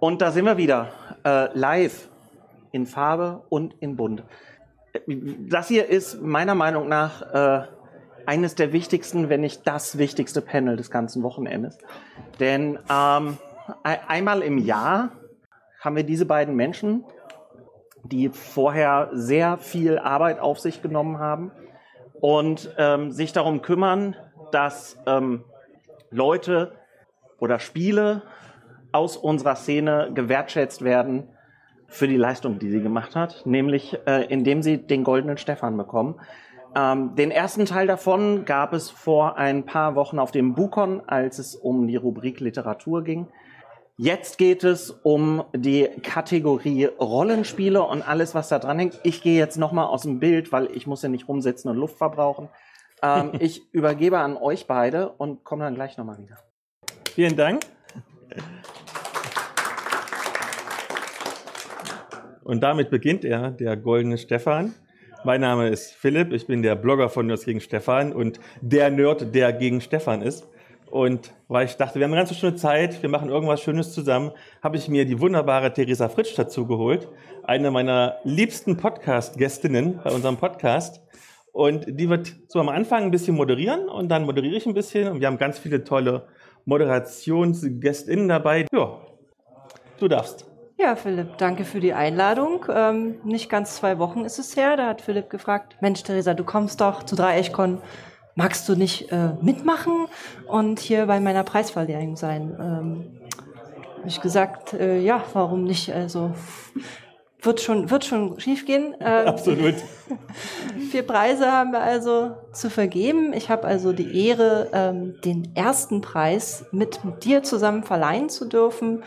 Und da sind wir wieder. Äh, live. In Farbe und in Bunt. Das hier ist meiner Meinung nach äh, eines der wichtigsten, wenn nicht das wichtigste Panel des ganzen Wochenendes. Denn ähm, einmal im Jahr haben wir diese beiden Menschen, die vorher sehr viel Arbeit auf sich genommen haben und ähm, sich darum kümmern, dass ähm, Leute oder Spiele aus unserer Szene gewertschätzt werden für die Leistung, die sie gemacht hat, nämlich äh, indem sie den goldenen Stefan bekommen. Ähm, den ersten Teil davon gab es vor ein paar Wochen auf dem Bukon, als es um die Rubrik Literatur ging. Jetzt geht es um die Kategorie Rollenspiele und alles, was da dran hängt. Ich gehe jetzt nochmal aus dem Bild, weil ich muss ja nicht rumsitzen und Luft verbrauchen. Ähm, ich übergebe an euch beide und komme dann gleich nochmal wieder. Vielen Dank. Und damit beginnt er, der goldene Stefan. Mein Name ist Philipp, ich bin der Blogger von Nerds gegen Stefan und der Nerd, der gegen Stefan ist. Und weil ich dachte, wir haben eine ganz schöne Zeit, wir machen irgendwas Schönes zusammen, habe ich mir die wunderbare Theresa Fritsch dazu geholt, eine meiner liebsten Podcast-Gästinnen bei unserem Podcast. Und die wird so am Anfang ein bisschen moderieren und dann moderiere ich ein bisschen. Und wir haben ganz viele tolle Moderationsgästinnen dabei. Ja, du darfst. Ja, Philipp, danke für die Einladung. Ähm, nicht ganz zwei Wochen ist es her, da hat Philipp gefragt, Mensch, Theresa, du kommst doch zu Dreiechkon, magst du nicht äh, mitmachen und hier bei meiner Preisverleihung sein? Ähm, habe ich gesagt, äh, ja, warum nicht? Also wird schon, wird schon schief gehen. Ähm, Absolut. Vier Preise haben wir also zu vergeben. Ich habe also die Ehre, ähm, den ersten Preis mit, dir zusammen verleihen zu dürfen.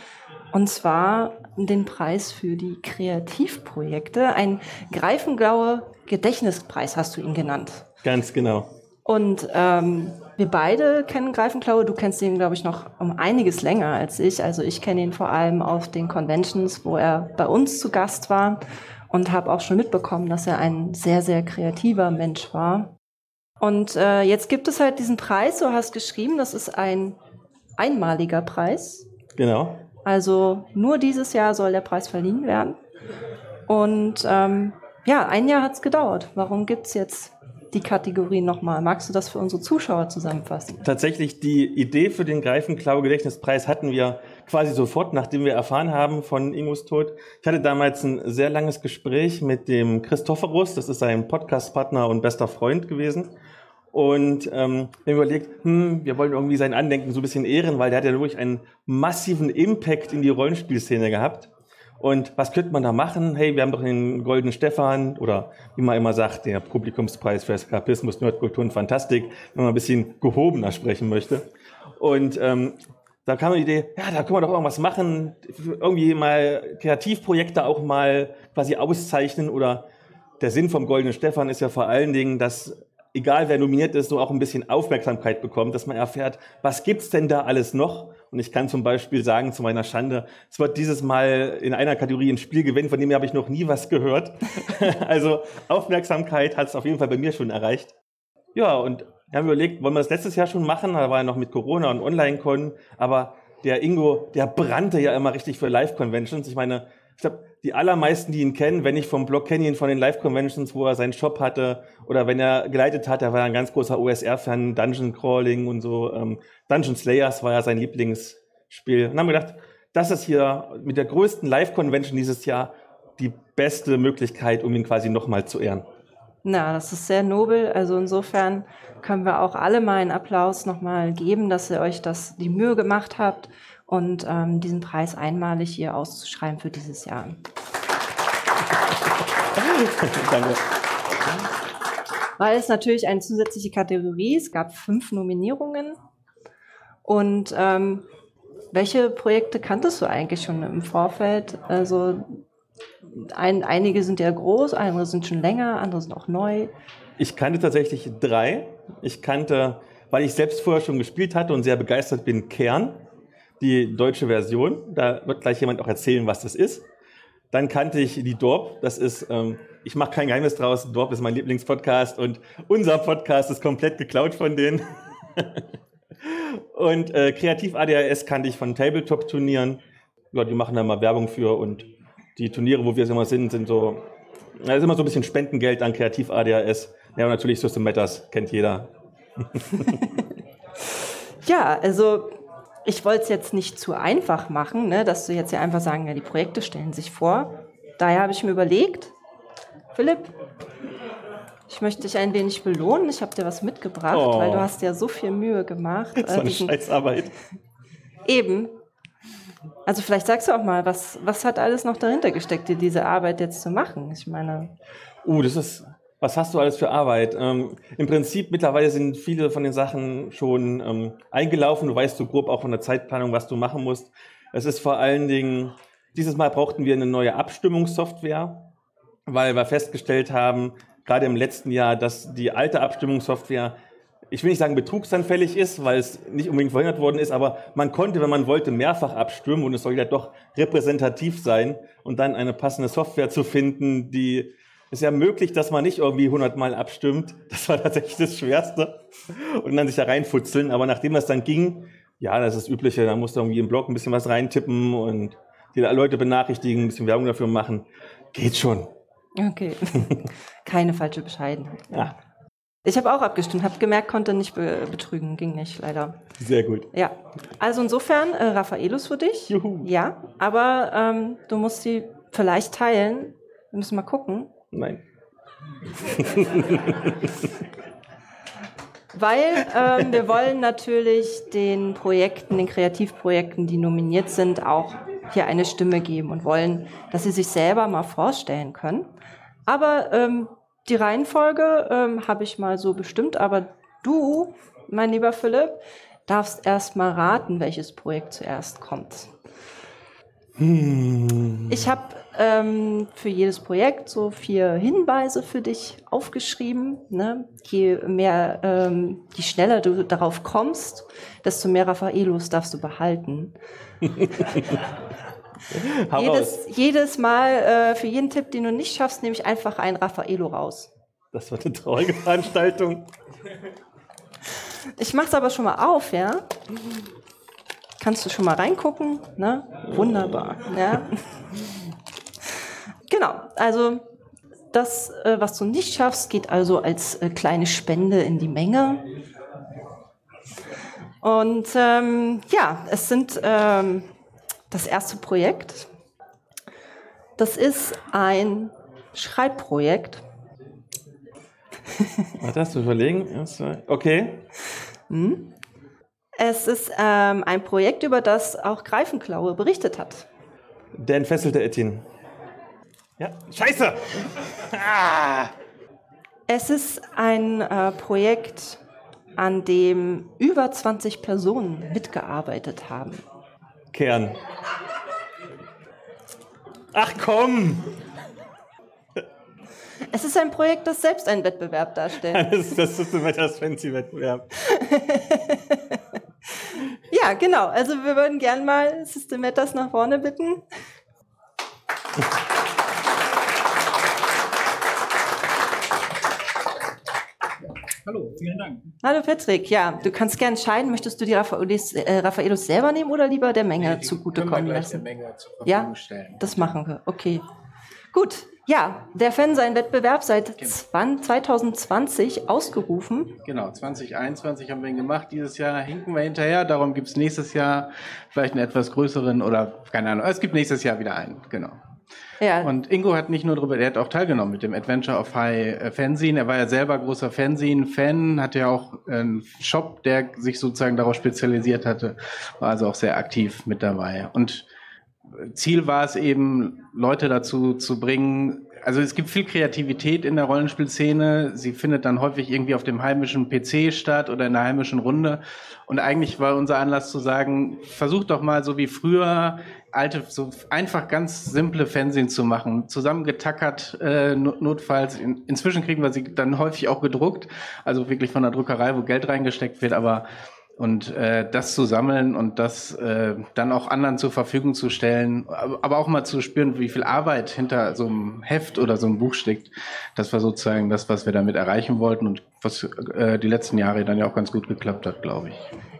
Und zwar den Preis für die Kreativprojekte. Ein Greifenglauer Gedächtnispreis hast du ihn genannt. Ganz genau. Und ähm, wir beide kennen Greifenklaue. Du kennst ihn, glaube ich, noch um einiges länger als ich. Also ich kenne ihn vor allem auf den Conventions, wo er bei uns zu Gast war und habe auch schon mitbekommen, dass er ein sehr, sehr kreativer Mensch war. Und äh, jetzt gibt es halt diesen Preis, du hast geschrieben, das ist ein einmaliger Preis. Genau. Also nur dieses Jahr soll der Preis verliehen werden. Und ähm, ja, ein Jahr hat es gedauert. Warum gibt es jetzt die Kategorien nochmal? Magst du das für unsere Zuschauer zusammenfassen? Tatsächlich, die Idee für den Greifenklau-Gedächtnispreis hatten wir quasi sofort, nachdem wir erfahren haben von Ingos Tod. Ich hatte damals ein sehr langes Gespräch mit dem Christophorus, das ist sein Podcastpartner und bester Freund gewesen. Und ähm, wir überlegt, hm, wir wollen irgendwie sein Andenken so ein bisschen ehren, weil der hat ja wirklich einen massiven Impact in die Rollenspielszene gehabt. Und was könnte man da machen? Hey, wir haben doch den Goldenen Stefan oder wie man immer sagt, der Publikumspreis für Eskapismus, Nerdkultur und Fantastik, wenn man ein bisschen gehobener sprechen möchte. Und ähm, da kam die Idee, ja, da können wir doch irgendwas machen, irgendwie mal Kreativprojekte auch mal quasi auszeichnen oder der Sinn vom Goldenen Stefan ist ja vor allen Dingen, dass egal wer nominiert ist, so auch ein bisschen Aufmerksamkeit bekommt, dass man erfährt, was gibt's denn da alles noch? Und ich kann zum Beispiel sagen, zu meiner Schande, es wird dieses Mal in einer Kategorie ein Spiel gewinnen, von dem habe ich noch nie was gehört. also Aufmerksamkeit hat es auf jeden Fall bei mir schon erreicht. Ja, und wir haben überlegt, wollen wir das letztes Jahr schon machen? Da war ja noch mit Corona und Online-Con, aber der Ingo, der brannte ja immer richtig für Live-Conventions. Ich meine, ich glaube, die allermeisten, die ihn kennen, wenn ich vom Blog kenne ihn von den Live-Conventions, wo er seinen Shop hatte oder wenn er geleitet hat, er war ein ganz großer OSR-Fan, Dungeon Crawling und so. Ähm, Dungeon Slayers war ja sein Lieblingsspiel. Und haben gedacht, das ist hier mit der größten Live-Convention dieses Jahr die beste Möglichkeit, um ihn quasi nochmal zu ehren. Na, das ist sehr nobel. Also insofern können wir auch alle mal einen Applaus nochmal geben, dass ihr euch das die Mühe gemacht habt und ähm, diesen Preis einmalig hier auszuschreiben für dieses Jahr. Danke. Weil es natürlich eine zusätzliche Kategorie, es gab fünf Nominierungen. Und ähm, welche Projekte kanntest du eigentlich schon im Vorfeld? Also ein, einige sind ja groß, andere sind schon länger, andere sind auch neu. Ich kannte tatsächlich drei. Ich kannte, weil ich selbst vorher schon gespielt hatte und sehr begeistert bin, Kern die deutsche Version. Da wird gleich jemand auch erzählen, was das ist. Dann kannte ich die Dorp. Das ist, ähm, ich mache kein Geheimnis draus. Dorp ist mein Lieblingspodcast und unser Podcast ist komplett geklaut von denen. und äh, Kreativ ADHS kannte ich von Tabletop-Turnieren. ja, die machen da mal Werbung für und die Turniere, wo wir immer sind, sind so, da ist immer so ein bisschen Spendengeld an Kreativ ADHS. Ja, und natürlich System Matters, kennt jeder. ja, also ich wollte es jetzt nicht zu einfach machen, ne, dass du jetzt ja einfach sagen, ja, die Projekte stellen sich vor. Daher habe ich mir überlegt, Philipp, ich möchte dich ein wenig belohnen. Ich habe dir was mitgebracht, oh. weil du hast ja so viel Mühe gemacht. So eine diesen, Scheißarbeit. Eben. Also vielleicht sagst du auch mal, was, was hat alles noch dahinter gesteckt, dir diese Arbeit jetzt zu machen? Ich meine. Uh, das ist, was hast du alles für Arbeit? Ähm, Im Prinzip mittlerweile sind viele von den Sachen schon ähm, eingelaufen. Du weißt so grob auch von der Zeitplanung, was du machen musst. Es ist vor allen Dingen, dieses Mal brauchten wir eine neue Abstimmungssoftware, weil wir festgestellt haben, gerade im letzten Jahr, dass die alte Abstimmungssoftware ich will nicht sagen betrugsanfällig ist, weil es nicht unbedingt verhindert worden ist, aber man konnte, wenn man wollte, mehrfach abstimmen und es soll ja doch repräsentativ sein und dann eine passende Software zu finden, die ist ja möglich, dass man nicht irgendwie 100 Mal abstimmt. Das war tatsächlich das Schwerste und dann sich da reinfutzeln. Aber nachdem das dann ging, ja, das ist das Übliche, da musst du irgendwie im Blog ein bisschen was reintippen und die Leute benachrichtigen, ein bisschen Werbung dafür machen. Geht schon. Okay. Keine falsche Bescheidenheit. Ja. Ich habe auch abgestimmt, habe gemerkt, konnte nicht be betrügen, ging nicht, leider. Sehr gut. Ja, also insofern, äh, Raffaelus für dich. Juhu. Ja, aber ähm, du musst sie vielleicht teilen. Wir müssen mal gucken. Nein. Weil ähm, wir wollen natürlich den Projekten, den Kreativprojekten, die nominiert sind, auch hier eine Stimme geben und wollen, dass sie sich selber mal vorstellen können. Aber ähm, die Reihenfolge ähm, habe ich mal so bestimmt, aber du, mein lieber Philipp, darfst erst mal raten, welches Projekt zuerst kommt. Hm. Ich habe ähm, für jedes Projekt so vier Hinweise für dich aufgeschrieben. Ne? Je mehr, ähm, je schneller du darauf kommst, desto mehr Raffaelos darfst du behalten. jedes, jedes Mal äh, für jeden Tipp, den du nicht schaffst, nehme ich einfach ein Raffaello raus. Das wird eine traurige Veranstaltung. Ich mache es aber schon mal auf, ja. Kannst du schon mal reingucken? Ne? Wunderbar. Ja. Genau, also das, äh, was du nicht schaffst, geht also als äh, kleine Spende in die Menge. Und ähm, ja, es sind ähm, das erste Projekt. Das ist ein Schreibprojekt. Warte, hast du überlegen? Okay. Hm? Es ist ähm, ein Projekt, über das auch Greifenklaue berichtet hat. Der entfesselte Etienne. Ja, scheiße! Ah! Es ist ein äh, Projekt, an dem über 20 Personen mitgearbeitet haben. Kern. Ach komm! Es ist ein Projekt, das selbst einen Wettbewerb darstellt. das ist das Systematas Fancy Wettbewerb. ja, genau. Also wir würden gern mal Systematas nach vorne bitten. Hallo, vielen Dank. Hallo Patrick, ja, du kannst gerne entscheiden, möchtest du die Raffaelos, äh, Raffaelos selber nehmen oder lieber der Menge nee, zugutekommen lassen? Der Menge zur ja, stellen. das machen wir, okay. Gut, ja, der Fansein-Wettbewerb seit genau. 2020 ausgerufen. Genau, 2021 haben wir ihn gemacht. Dieses Jahr hinken wir hinterher. Darum gibt es nächstes Jahr vielleicht einen etwas größeren oder keine Ahnung. Es gibt nächstes Jahr wieder einen, genau. Ja. Und Ingo hat nicht nur darüber, er hat auch teilgenommen mit dem Adventure of High äh, Fanzine. Er war ja selber großer Fanzine-Fan, hatte ja auch einen Shop, der sich sozusagen darauf spezialisiert hatte, war also auch sehr aktiv mit dabei. Und Ziel war es eben, Leute dazu zu bringen, also es gibt viel Kreativität in der Rollenspielszene. Sie findet dann häufig irgendwie auf dem heimischen PC statt oder in der heimischen Runde. Und eigentlich war unser Anlass zu sagen, versucht doch mal so wie früher alte, so einfach ganz simple Fernsehen zu machen, zusammengetackert, äh, notfalls. In, inzwischen kriegen wir sie dann häufig auch gedruckt, also wirklich von der Druckerei, wo Geld reingesteckt wird, aber Und äh, das zu sammeln und das äh, dann auch anderen zur Verfügung zu stellen, aber auch mal zu spüren, wie viel Arbeit hinter so einem Heft oder so einem Buch steckt, das war sozusagen das, was wir damit erreichen wollten und was äh, die letzten Jahre dann ja auch ganz gut geklappt hat, glaube ich.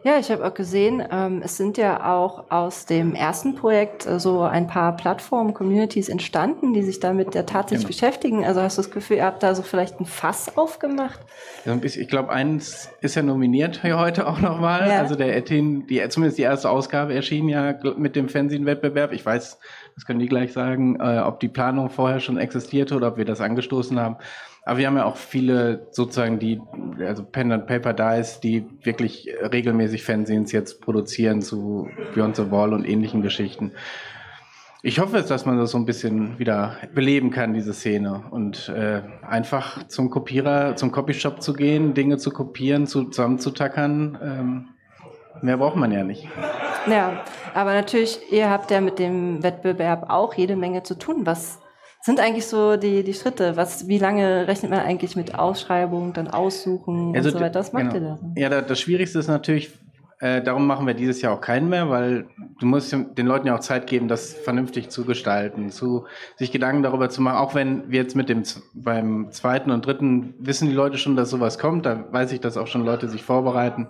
Ja, ich habe auch gesehen, ähm, es sind ja auch aus dem ersten Projekt äh, so ein paar Plattformen, Communities entstanden, die sich damit ja tatsächlich genau. beschäftigen. Also hast du das Gefühl, ihr habt da so vielleicht ein Fass aufgemacht? Ja, ich glaube, eins ist ja nominiert hier heute auch nochmal. Ja. Also der Ethin, die, zumindest die erste Ausgabe erschien ja mit dem Fernsehwettbewerb. Ich weiß, das können die gleich sagen, äh, ob die Planung vorher schon existierte oder ob wir das angestoßen haben. Aber wir haben ja auch viele sozusagen die, also Pen and Paper Dice, die wirklich regelmäßig Fernsehens jetzt produzieren zu Beyond the Wall und ähnlichen Geschichten. Ich hoffe es, dass man das so ein bisschen wieder beleben kann, diese Szene. Und äh, einfach zum Kopierer, zum Copyshop zu gehen, Dinge zu kopieren, zusammenzutackern. Ähm, mehr braucht man ja nicht. Ja, aber natürlich, ihr habt ja mit dem Wettbewerb auch jede Menge zu tun. Was sind eigentlich so die, die Schritte? Was, wie lange rechnet man eigentlich mit Ausschreibung, dann Aussuchen also, und so weiter? Was macht genau. ihr da? Ja, das Schwierigste ist natürlich, äh, darum machen wir dieses Jahr auch keinen mehr, weil du musst den Leuten ja auch Zeit geben, das vernünftig zu gestalten, zu sich Gedanken darüber zu machen. Auch wenn wir jetzt mit dem beim zweiten und dritten wissen die Leute schon, dass sowas kommt, da weiß ich, dass auch schon Leute sich vorbereiten.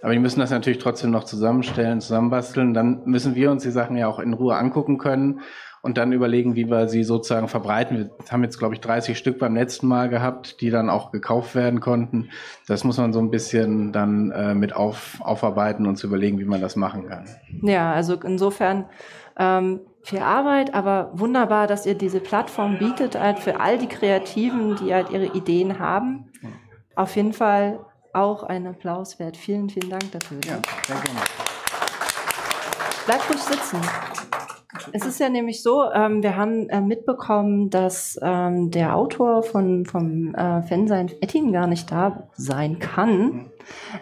Aber die müssen das natürlich trotzdem noch zusammenstellen, zusammenbasteln. Dann müssen wir uns die Sachen ja auch in Ruhe angucken können und dann überlegen, wie wir sie sozusagen verbreiten. Wir haben jetzt, glaube ich, 30 Stück beim letzten Mal gehabt, die dann auch gekauft werden konnten. Das muss man so ein bisschen dann äh, mit auf, aufarbeiten und zu überlegen, wie man das machen kann. Ja, also insofern ähm, viel Arbeit, aber wunderbar, dass ihr diese Plattform bietet, halt für all die Kreativen, die halt ihre Ideen haben. Auf jeden Fall auch ein Applaus wert. Vielen, vielen Dank dafür. Ja, sehr gerne. Bleibt ruhig sitzen. Es ist ja nämlich so, ähm, wir haben äh, mitbekommen, dass ähm, der Autor von, vom äh, Fansein Ettin gar nicht da sein kann.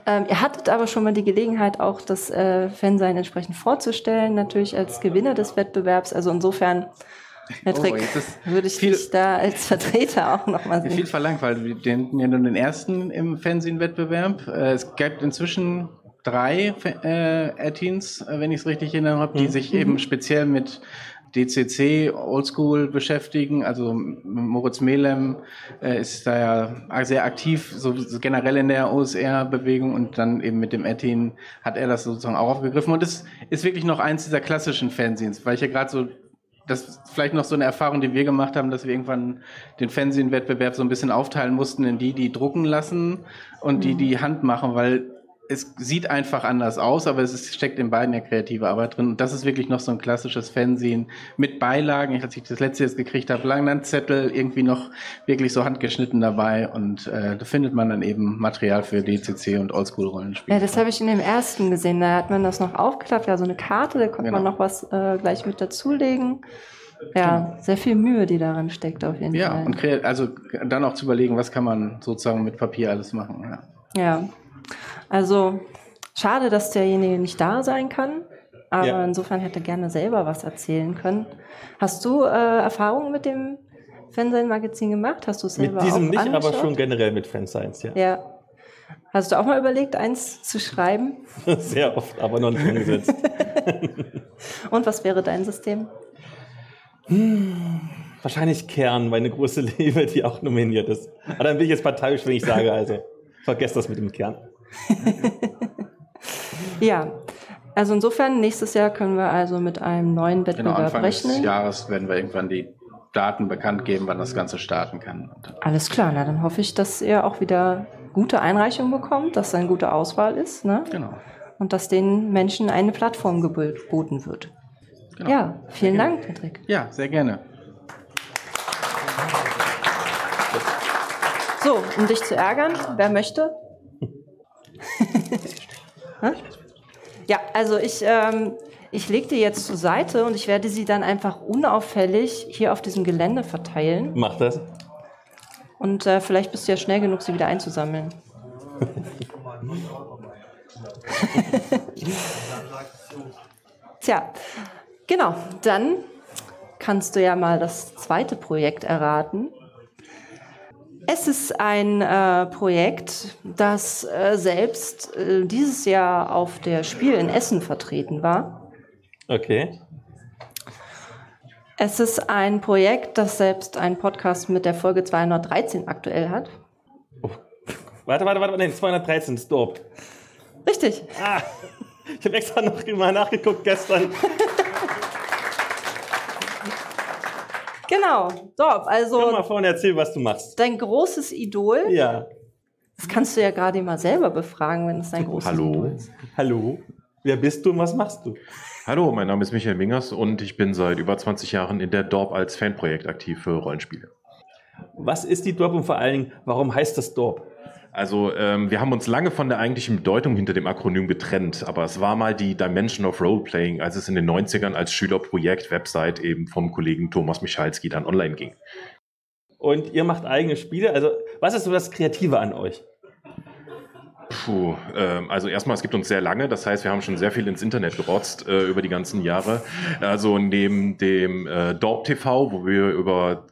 Ähm, ihr hattet aber schon mal die Gelegenheit, auch das äh, Fansein entsprechend vorzustellen, natürlich als Gewinner des Wettbewerbs. Also insofern, Herr Trick, oh, würde ich viel, dich da als Vertreter auch nochmal sehen. Viel verlangt, weil wir den, ja nur den ersten im Fernsehen-Wettbewerb. Äh, es gibt inzwischen drei äh, Add-ins, äh, wenn ich es richtig erinnere habe, die mhm. sich eben speziell mit DCC Oldschool beschäftigen. Also Moritz Melem äh, ist da ja sehr aktiv, so, so generell in der OSR-Bewegung und dann eben mit dem Ettin hat er das sozusagen auch aufgegriffen. Und es ist wirklich noch eins dieser klassischen Fanzines, weil ich ja gerade so das ist vielleicht noch so eine Erfahrung, die wir gemacht haben, dass wir irgendwann den Fernsehwettbewerb so ein bisschen aufteilen mussten in die, die drucken lassen und die, mhm. die Hand machen, weil es sieht einfach anders aus, aber es ist, steckt in beiden ja kreative Arbeit drin. Und das ist wirklich noch so ein klassisches Fernsehen mit Beilagen. Ich, als ich das letzte jetzt gekriegt habe, Langlandzettel, irgendwie noch wirklich so handgeschnitten dabei. Und äh, da findet man dann eben Material für DCC und Oldschool-Rollenspiele. Ja, das habe ich in dem ersten gesehen. Da hat man das noch aufgeklappt, ja, so eine Karte, da konnte genau. man noch was äh, gleich mit dazulegen. Ja, genau. sehr viel Mühe, die darin steckt auf jeden ja, Fall. Ja, und also dann auch zu überlegen, was kann man sozusagen mit Papier alles machen. Ja. ja. Also schade, dass derjenige nicht da sein kann. Aber ja. insofern hätte er gerne selber was erzählen können. Hast du äh, Erfahrungen mit dem Fansign-Magazin gemacht? Hast du es selber Mit diesem nicht, angeschaut? aber schon generell mit Fansigns, ja. Ja. Hast du auch mal überlegt, eins zu schreiben? Sehr oft, aber noch nicht umgesetzt. Und was wäre dein System? Hm, wahrscheinlich Kern, meine große Liebe, die auch nominiert ist. Aber dann bin ich jetzt parteiisch, wenn ich sage, also vergesst das mit dem Kern. ja, also insofern, nächstes Jahr können wir also mit einem neuen genau, Wettbewerb genau, Anfang rechnen. des Jahres werden wir irgendwann die Daten bekannt geben, wann das Ganze starten kann. Alles klar, na, dann hoffe ich, dass ihr auch wieder gute Einreichungen bekommt, dass es eine gute Auswahl ist. Ne? Genau. Und dass den Menschen eine Plattform geboten wird. Genau. Ja, vielen Dank, Patrick. Ja, sehr gerne. So, um dich zu ärgern, wer möchte? Ja, also ich, ähm, ich lege die jetzt zur Seite und ich werde sie dann einfach unauffällig hier auf diesem Gelände verteilen. Mach das. Und äh, vielleicht bist du ja schnell genug, sie wieder einzusammeln. Tja, genau, dann kannst du ja mal das zweite Projekt erraten. Es ist ein äh, Projekt, das äh, selbst äh, dieses Jahr auf der Spiel in Essen vertreten war. Okay. Es ist ein Projekt, das selbst einen Podcast mit der Folge 213 aktuell hat. Oh. Warte, warte, warte, nein, 213, Stop. Richtig. Ah, ich habe extra noch mal nachgeguckt gestern. Genau, Dorf. Also. Komm mal vorne, erzähl, was du machst. Dein großes Idol. Ja. Das kannst du ja gerade mal selber befragen, wenn es dein großes Hallo. Idol ist. Hallo. Wer bist du und was machst du? Hallo, mein Name ist Michael Mingers und ich bin seit über 20 Jahren in der Dorp als Fanprojekt aktiv für Rollenspiele. Was ist die Dorp und vor allen Dingen, warum heißt das Dorp? Also ähm, wir haben uns lange von der eigentlichen Bedeutung hinter dem Akronym getrennt, aber es war mal die Dimension of Roleplaying, als es in den 90ern als Schülerprojekt Website eben vom Kollegen Thomas Michalski dann online ging. Und ihr macht eigene Spiele. Also was ist so das Kreative an euch? Puh, ähm, also erstmal, es gibt uns sehr lange, das heißt, wir haben schon sehr viel ins Internet gerotzt äh, über die ganzen Jahre. Also neben dem äh, Dorp TV, wo wir über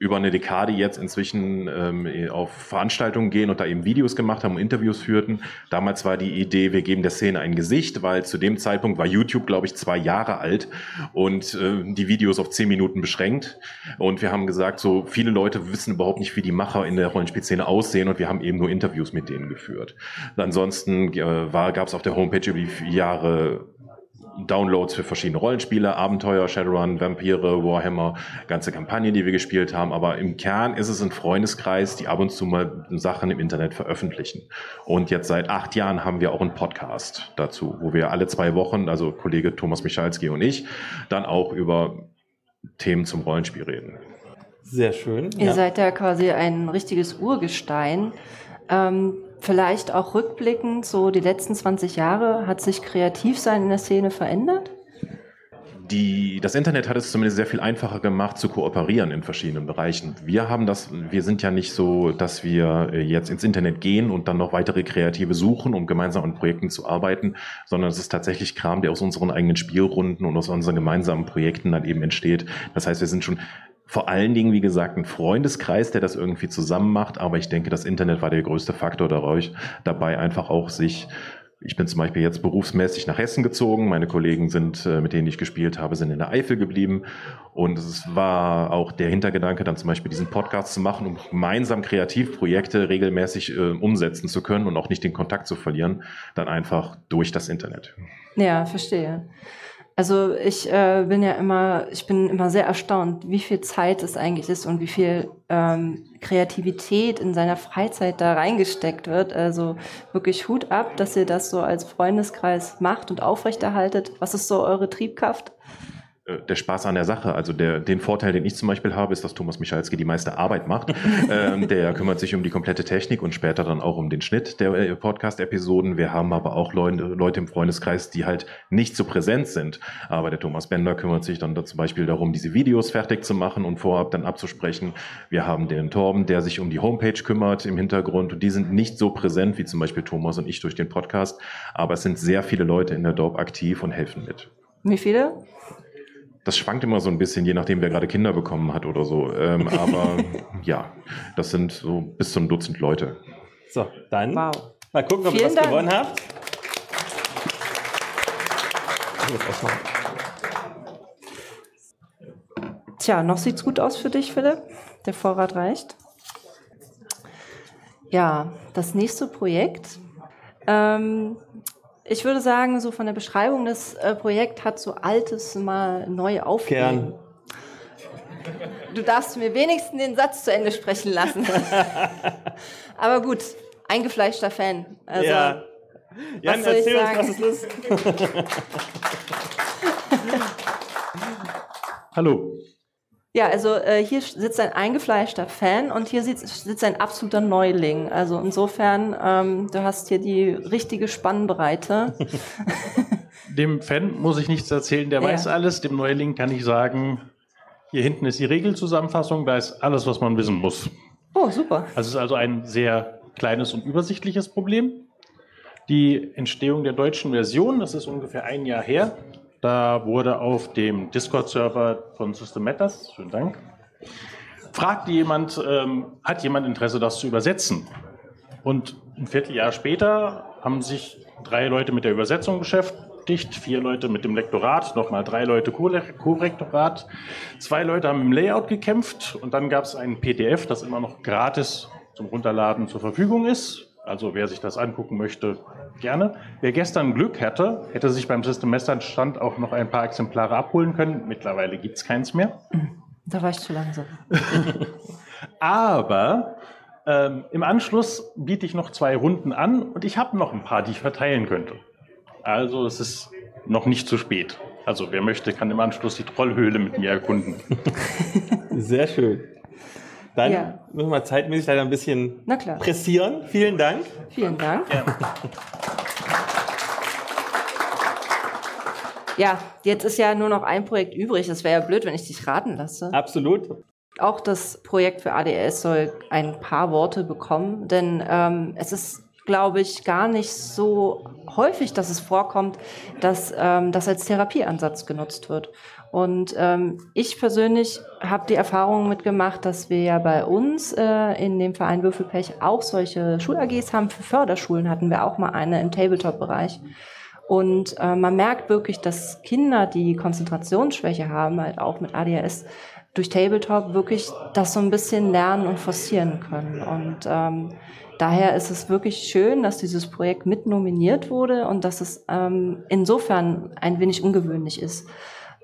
über eine Dekade jetzt inzwischen ähm, auf Veranstaltungen gehen und da eben Videos gemacht haben und Interviews führten. Damals war die Idee, wir geben der Szene ein Gesicht, weil zu dem Zeitpunkt war YouTube, glaube ich, zwei Jahre alt und äh, die Videos auf zehn Minuten beschränkt. Und wir haben gesagt, so viele Leute wissen überhaupt nicht, wie die Macher in der Rollenspielszene aussehen und wir haben eben nur Interviews mit denen geführt. Ansonsten äh, gab es auf der Homepage über die Jahre Downloads für verschiedene Rollenspiele, Abenteuer, Shadowrun, Vampire, Warhammer, ganze Kampagnen, die wir gespielt haben. Aber im Kern ist es ein Freundeskreis, die ab und zu mal Sachen im Internet veröffentlichen. Und jetzt seit acht Jahren haben wir auch einen Podcast dazu, wo wir alle zwei Wochen, also Kollege Thomas Michalski und ich, dann auch über Themen zum Rollenspiel reden. Sehr schön. Ihr ja. seid ja quasi ein richtiges Urgestein. Ähm, vielleicht auch rückblickend, so die letzten 20 Jahre, hat sich Kreativsein in der Szene verändert? Die, das Internet hat es zumindest sehr viel einfacher gemacht, zu kooperieren in verschiedenen Bereichen. Wir haben das, wir sind ja nicht so, dass wir jetzt ins Internet gehen und dann noch weitere Kreative suchen, um gemeinsam an Projekten zu arbeiten, sondern es ist tatsächlich Kram, der aus unseren eigenen Spielrunden und aus unseren gemeinsamen Projekten dann eben entsteht. Das heißt, wir sind schon vor allen Dingen, wie gesagt, ein Freundeskreis, der das irgendwie zusammen macht. Aber ich denke, das Internet war der größte Faktor dadurch, dabei einfach auch sich ich bin zum Beispiel jetzt berufsmäßig nach Hessen gezogen. Meine Kollegen sind, äh, mit denen ich gespielt habe, sind in der Eifel geblieben. Und es war auch der Hintergedanke, dann zum Beispiel diesen Podcast zu machen, um gemeinsam Kreativprojekte regelmäßig äh, umsetzen zu können und auch nicht den Kontakt zu verlieren, dann einfach durch das Internet. Ja, verstehe. Also ich äh, bin ja immer, ich bin immer sehr erstaunt, wie viel Zeit es eigentlich ist und wie viel ähm, Kreativität in seiner Freizeit da reingesteckt wird. Also wirklich Hut ab, dass ihr das so als Freundeskreis macht und aufrechterhaltet. Was ist so eure Triebkraft? Äh, der Spaß an der Sache. Also der, den Vorteil, den ich zum Beispiel habe, ist, dass Thomas Michalski die meiste Arbeit macht. ähm, der kümmert sich um die komplette Technik und später dann auch um den Schnitt der äh, Podcast-Episoden. Wir haben aber auch Leute, Leute im Freundeskreis, die halt nicht so präsent sind. Aber der Thomas Bender kümmert sich dann da zum Beispiel darum, diese Videos fertig zu machen und vorab dann abzusprechen. Wir haben den Torben, der sich um die Homepage kümmert im Hintergrund. Und die sind nicht so präsent wie zum Beispiel Thomas und ich durch den Podcast. Aber es sind sehr viele Leute in der Dorp aktiv und helfen mit. Wie viele? Das schwankt immer so ein bisschen, je nachdem, wer gerade Kinder bekommen hat oder so. Ähm, aber ja, das sind so bis zu ein Dutzend Leute. So, dann wow. mal gucken, ob Vielen ihr was Dank. gewonnen habt. Tja, noch sieht's gut aus für dich, Philipp. Der Vorrat reicht. Ja, das nächste Projekt ähm, ich würde sagen, so von der Beschreibung, das äh, Projekt hat so Altes mal neu aufgegeben. Du darfst mir wenigstens den Satz zu Ende sprechen lassen. Aber gut, eingefleischter Fan. Also, ja. Jan, erzähl uns, was es ist. Hallo. Ja, also äh, hier sitzt ein eingefleischter Fan und hier sitzt, sitzt ein absoluter Neuling. Also insofern, ähm, du hast hier die richtige Spannbreite. Dem Fan muss ich nichts erzählen, der ja. weiß alles. Dem Neuling kann ich sagen, hier hinten ist die Regelzusammenfassung, da ist alles, was man wissen muss. Oh, super. Also es ist also ein sehr kleines und übersichtliches Problem. Die Entstehung der deutschen Version, das ist ungefähr ein Jahr her, da wurde auf dem Discord-Server von System Matters, schönen Dank, fragt jemand, ähm, hat jemand Interesse, das zu übersetzen? Und ein Vierteljahr später haben sich drei Leute mit der Übersetzung beschäftigt, vier Leute mit dem Lektorat, nochmal drei Leute Co-Rektorat, zwei Leute haben im Layout gekämpft und dann gab es ein PDF, das immer noch gratis zum Runterladen zur Verfügung ist. Also wer sich das angucken möchte, gerne. Wer gestern Glück hatte, hätte sich beim System Master Stand auch noch ein paar Exemplare abholen können. Mittlerweile gibt es keins mehr. Da war ich zu langsam. Aber ähm, im Anschluss biete ich noch zwei Runden an und ich habe noch ein paar, die ich verteilen könnte. Also es ist noch nicht zu spät. Also wer möchte, kann im Anschluss die Trollhöhle mit mir erkunden. Sehr schön. Dann ja. müssen wir zeitmäßig leider ein bisschen pressieren. Vielen Dank. Vielen Dank. Ja. ja, jetzt ist ja nur noch ein Projekt übrig. Es wäre ja blöd, wenn ich dich raten lasse. Absolut. Auch das Projekt für ADS soll ein paar Worte bekommen, denn ähm, es ist, glaube ich, gar nicht so häufig, dass es vorkommt, dass ähm, das als Therapieansatz genutzt wird. Und ähm, ich persönlich habe die Erfahrung mitgemacht, dass wir ja bei uns äh, in dem Verein Würfelpech auch solche Schul-AGs haben. Für Förderschulen hatten wir auch mal eine im Tabletop-Bereich. Und äh, man merkt wirklich, dass Kinder, die Konzentrationsschwäche haben, halt auch mit ADHS, durch Tabletop wirklich das so ein bisschen lernen und forcieren können. Und ähm, daher ist es wirklich schön, dass dieses Projekt mit nominiert wurde und dass es ähm, insofern ein wenig ungewöhnlich ist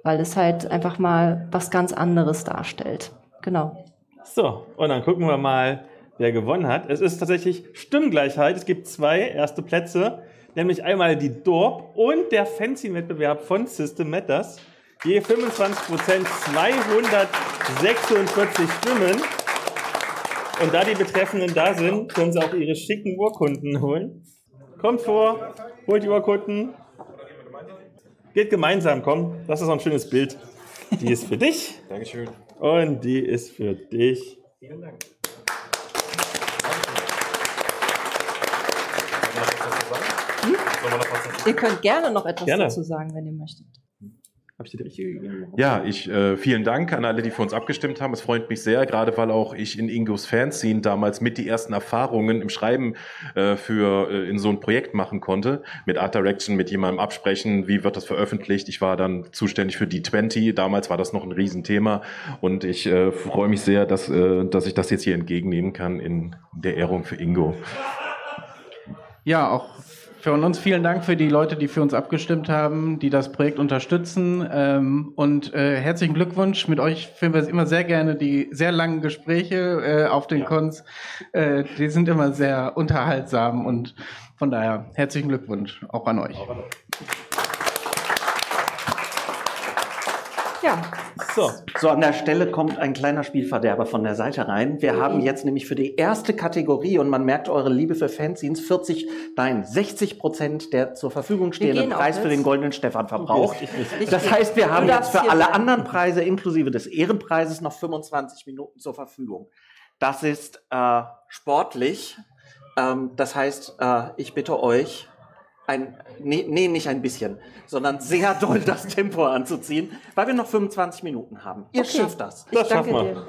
weil es halt einfach mal was ganz anderes darstellt. Genau. So, und dann gucken wir mal, wer gewonnen hat. Es ist tatsächlich Stimmgleichheit. Es gibt zwei erste Plätze, nämlich einmal die Dorp und der Fancy-Wettbewerb von System Matters. Je 25 Prozent, 246 Stimmen. Und da die Betreffenden da sind, können sie auch ihre schicken Urkunden holen. Kommt vor, holt die Urkunden. Geht gemeinsam, komm. Das ist ein schönes Bild. Die ist für dich. Dankeschön. Und die ist für dich. Vielen Dank. Hm? Ihr könnt gerne noch etwas gerne. dazu sagen, wenn ihr möchtet. Habe ich dir die richtige gegeben? Ja, ich, äh, vielen Dank an alle, die für uns abgestimmt haben. Es freut mich sehr, gerade weil auch ich in Ingos Fanzine damals mit die ersten Erfahrungen im Schreiben äh, für äh, in so ein Projekt machen konnte. Mit Art Direction, mit jemandem absprechen, wie wird das veröffentlicht. Ich war dann zuständig für die 20. Damals war das noch ein Riesenthema. Und ich äh, freue mich sehr, dass, äh, dass ich das jetzt hier entgegennehmen kann in der Ehrung für Ingo. Ja, auch von uns vielen Dank für die Leute, die für uns abgestimmt haben, die das Projekt unterstützen. Ähm, und äh, herzlichen Glückwunsch. Mit euch führen wir immer sehr gerne die sehr langen Gespräche äh, auf den ja. Cons. Äh, die sind immer sehr unterhaltsam und von daher herzlichen Glückwunsch auch an euch. Auch an euch. Ja. So. so, an der Stelle kommt ein kleiner Spielverderber von der Seite rein. Wir mhm. haben jetzt nämlich für die erste Kategorie, und man merkt eure Liebe für Fanzines, 40, nein, 60 Prozent der zur Verfügung stehenden Preis für den Goldenen Stefan verbraucht. Das heißt, wir haben jetzt für alle anderen Preise, inklusive des Ehrenpreises, noch 25 Minuten zur Verfügung. Das ist äh, sportlich. Ähm, das heißt, äh, ich bitte euch, ein, nee, nee, nicht ein bisschen, sondern sehr doll das Tempo anzuziehen, weil wir noch 25 Minuten haben. Ihr okay. schafft das. Das schaffen wir.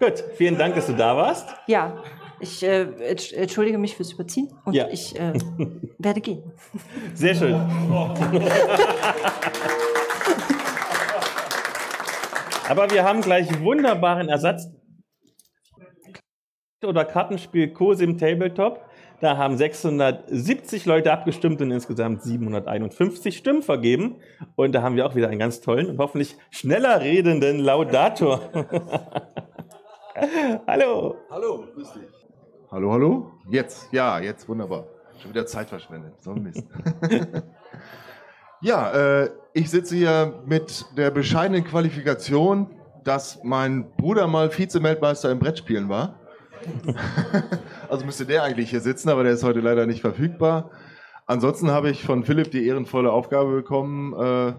Gut, vielen Dank, dass du da warst. Ja, ich äh, entschuldige mich fürs Überziehen und ja. ich äh, werde gehen. Sehr schön. Aber wir haben gleich wunderbaren Ersatz oder Kartenspiel Cosim Tabletop. Da haben 670 Leute abgestimmt und insgesamt 751 Stimmen vergeben. Und da haben wir auch wieder einen ganz tollen und hoffentlich schneller redenden Laudator. hallo. Hallo, grüß dich. Hallo, hallo. Jetzt, ja, jetzt wunderbar. Schon wieder Zeit verschwendet. So ein Mist. ja, äh, ich sitze hier mit der bescheidenen Qualifikation, dass mein Bruder mal Vizemeldmeister im Brettspielen war. also müsste der eigentlich hier sitzen, aber der ist heute leider nicht verfügbar. Ansonsten habe ich von Philipp die ehrenvolle Aufgabe bekommen, äh,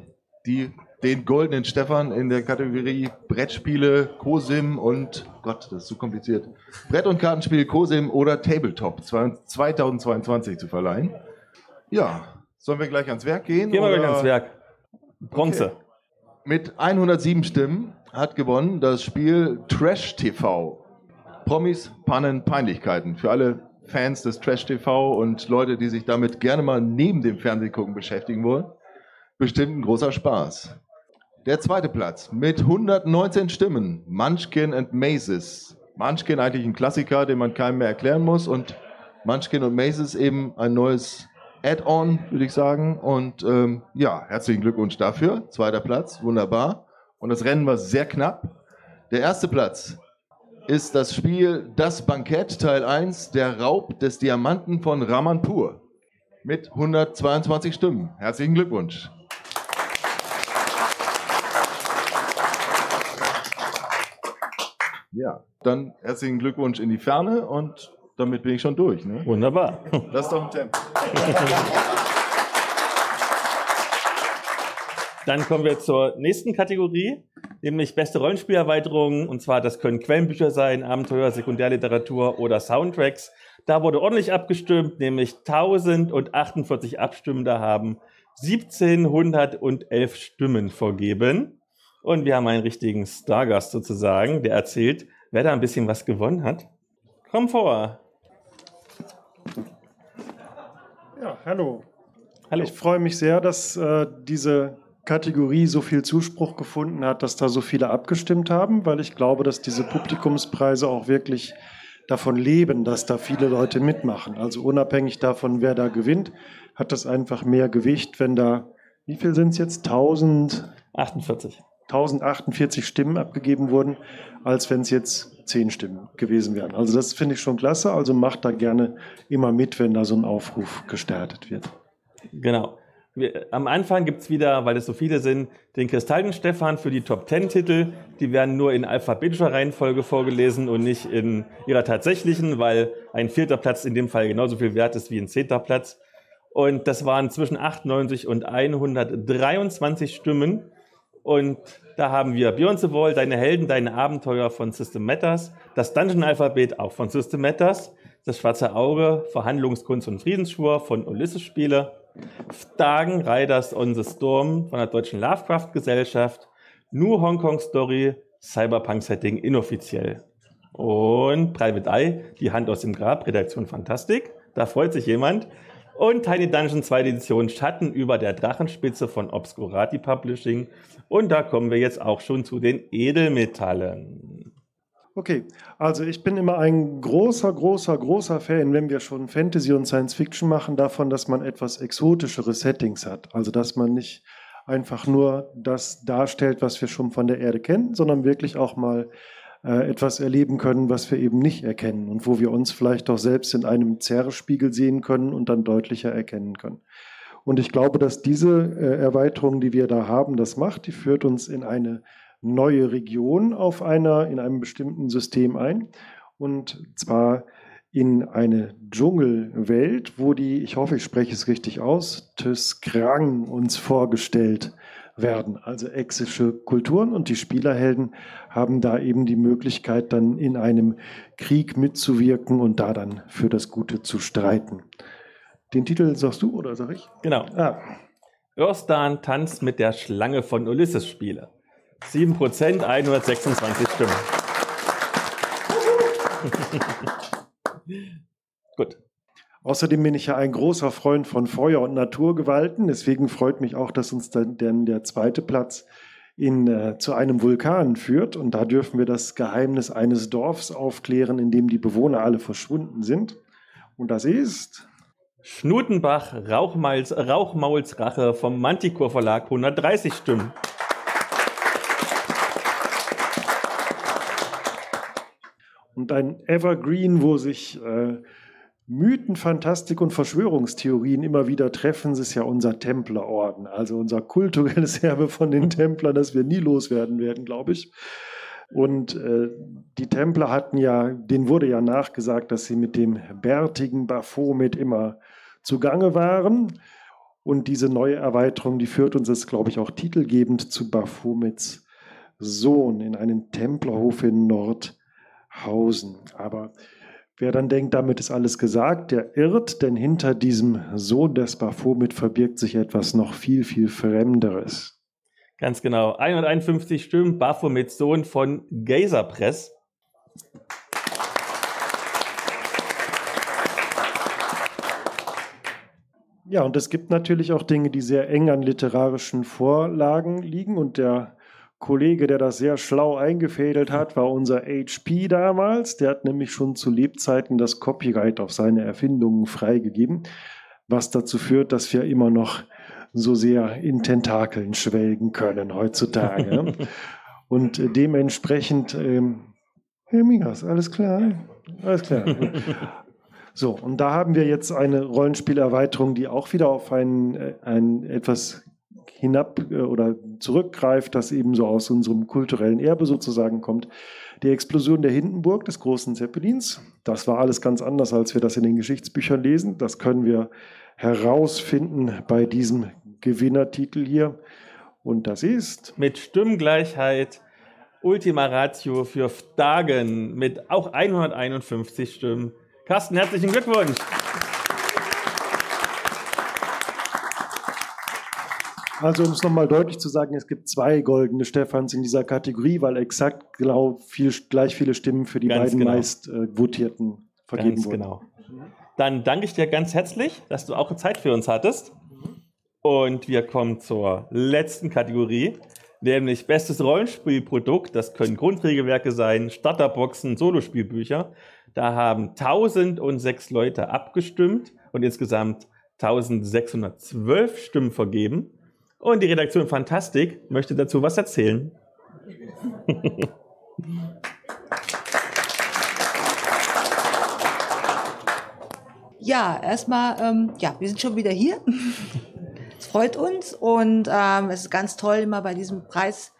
die, den goldenen Stefan in der Kategorie Brettspiele, COSIM und, Gott, das ist zu kompliziert, Brett- und Kartenspiel, COSIM oder Tabletop 2022 zu verleihen. Ja, sollen wir gleich ans Werk gehen? Gehen wir gleich ans Werk. Bronze. Okay. Mit 107 Stimmen hat gewonnen das Spiel Trash TV. Promis, Pannen, Peinlichkeiten. Für alle Fans des Trash TV und Leute, die sich damit gerne mal neben dem Fernsehgucken beschäftigen wollen. Bestimmt ein großer Spaß. Der zweite Platz mit 119 Stimmen. Munchkin and Mazes. Munchkin eigentlich ein Klassiker, den man keinem mehr erklären muss und Munchkin und Mazes eben ein neues Add-on, würde ich sagen. Und ähm, ja, herzlichen Glückwunsch dafür. Zweiter Platz, wunderbar. Und das Rennen war sehr knapp. Der erste Platz ist das Spiel Das Bankett Teil 1, der Raub des Diamanten von Ramanpur mit 122 Stimmen. Herzlichen Glückwunsch. Ja, dann herzlichen Glückwunsch in die Ferne und damit bin ich schon durch. Ne? Wunderbar. Das ist doch ein Tempo. Dann kommen wir zur nächsten Kategorie, nämlich beste Rollenspielerweiterungen. Und zwar, das können Quellenbücher sein, Abenteuer, Sekundärliteratur oder Soundtracks. Da wurde ordentlich abgestimmt, nämlich 1048 Abstimmende haben 1711 Stimmen vergeben. Und wir haben einen richtigen Stargast sozusagen, der erzählt, wer da ein bisschen was gewonnen hat. Komm vor. Ja, hallo. Hallo. Ich freue mich sehr, dass äh, diese Kategorie so viel Zuspruch gefunden hat, dass da so viele abgestimmt haben, weil ich glaube, dass diese Publikumspreise auch wirklich davon leben, dass da viele Leute mitmachen. Also unabhängig davon, wer da gewinnt, hat das einfach mehr Gewicht, wenn da, wie viel sind es jetzt? 1048. 1048 Stimmen abgegeben wurden, als wenn es jetzt 10 Stimmen gewesen wären. Also das finde ich schon klasse. Also macht da gerne immer mit, wenn da so ein Aufruf gestartet wird. Genau wir, am Anfang gibt's wieder, weil es so viele sind, den Kristallenstefan für die Top Ten Titel. Die werden nur in alphabetischer Reihenfolge vorgelesen und nicht in ihrer tatsächlichen, weil ein vierter Platz in dem Fall genauso viel wert ist wie ein zehnter Platz. Und das waren zwischen 98 und 123 Stimmen. Und da haben wir Beyond the Wall, Deine Helden, Deine Abenteuer von System Matters, das Dungeon-Alphabet auch von System Matters, das Schwarze Auge, Verhandlungskunst und Friedensschwur von Ulysses Spiele, Dagen Riders on the Storm von der Deutschen Lovecraft Gesellschaft, New Hong Kong Story, Cyberpunk Setting inoffiziell. Und Private Eye, die Hand aus dem Grab, Redaktion Fantastik, da freut sich jemand. Und Tiny Dungeon 2. Edition Schatten über der Drachenspitze von Obscurati Publishing. Und da kommen wir jetzt auch schon zu den Edelmetallen. Okay, also ich bin immer ein großer, großer, großer Fan, wenn wir schon Fantasy und Science Fiction machen, davon, dass man etwas exotischere Settings hat. Also dass man nicht einfach nur das darstellt, was wir schon von der Erde kennen, sondern wirklich auch mal äh, etwas erleben können, was wir eben nicht erkennen und wo wir uns vielleicht auch selbst in einem Zerrspiegel sehen können und dann deutlicher erkennen können. Und ich glaube, dass diese äh, Erweiterung, die wir da haben, das macht, die führt uns in eine neue Region auf einer, in einem bestimmten System ein. Und zwar in eine Dschungelwelt, wo die, ich hoffe, ich spreche es richtig aus, Tyskrang uns vorgestellt werden, also exische Kulturen. Und die Spielerhelden haben da eben die Möglichkeit, dann in einem Krieg mitzuwirken und da dann für das Gute zu streiten. Den Titel sagst du oder sag ich? Genau. Ah. Örstan tanzt mit der Schlange von Ulysses Spiele. 7 Prozent, 126 Stimmen. Gut. Außerdem bin ich ja ein großer Freund von Feuer- und Naturgewalten. Deswegen freut mich auch, dass uns dann der zweite Platz in, äh, zu einem Vulkan führt. Und da dürfen wir das Geheimnis eines Dorfs aufklären, in dem die Bewohner alle verschwunden sind. Und das ist Schnutenbach Rauchmauls, Rauchmauls Rache vom Manticore Verlag 130 Stimmen. Und ein Evergreen, wo sich äh, Mythen, Fantastik und Verschwörungstheorien immer wieder treffen, ist ja unser Templerorden, also unser kulturelles Erbe von den Templern, das wir nie loswerden werden, glaube ich. Und äh, die Templer hatten ja, denen wurde ja nachgesagt, dass sie mit dem bärtigen Baphomet immer zugange waren. Und diese neue Erweiterung, die führt uns jetzt, glaube ich, auch titelgebend zu Baphomets Sohn in einen Templerhof in Nord- Hausen. Aber wer dann denkt, damit ist alles gesagt, der irrt, denn hinter diesem Sohn des Baphomet verbirgt sich etwas noch viel, viel Fremderes. Ganz genau. 151 Stimmen, Baphomet Sohn von Gazer Press. Ja, und es gibt natürlich auch Dinge, die sehr eng an literarischen Vorlagen liegen. Und der Kollege, der das sehr schlau eingefädelt hat, war unser HP damals. Der hat nämlich schon zu Lebzeiten das Copyright auf seine Erfindungen freigegeben, was dazu führt, dass wir immer noch so sehr in Tentakeln schwelgen können heutzutage. und dementsprechend, ähm, Herr Migas, alles klar? Alles klar. So, und da haben wir jetzt eine Rollenspielerweiterung, die auch wieder auf ein, äh, ein etwas hinab äh, oder zurückgreift, das eben so aus unserem kulturellen Erbe sozusagen kommt. Die Explosion der Hindenburg des großen Zeppelins, das war alles ganz anders, als wir das in den Geschichtsbüchern lesen. Das können wir herausfinden bei diesem Gewinnertitel hier. Und das ist. Mit Stimmgleichheit Ultima Ratio für Dagen mit auch 151 Stimmen Carsten, herzlichen Glückwunsch. Also um es nochmal deutlich zu sagen, es gibt zwei goldene Stephans in dieser Kategorie, weil exakt genau viel, gleich viele Stimmen für die ganz beiden genau. meist äh, votierten vergeben ganz wurden. Genau. Dann danke ich dir ganz herzlich, dass du auch Zeit für uns hattest. Und wir kommen zur letzten Kategorie, nämlich bestes Rollenspielprodukt. Das können Grundregelwerke sein, Starterboxen, Solospielbücher. Da haben 1006 Leute abgestimmt und insgesamt 1612 Stimmen vergeben. Und die Redaktion Fantastik möchte dazu was erzählen. Ja, erstmal, ähm, ja, wir sind schon wieder hier. Es freut uns und ähm, es ist ganz toll, immer bei diesem Preis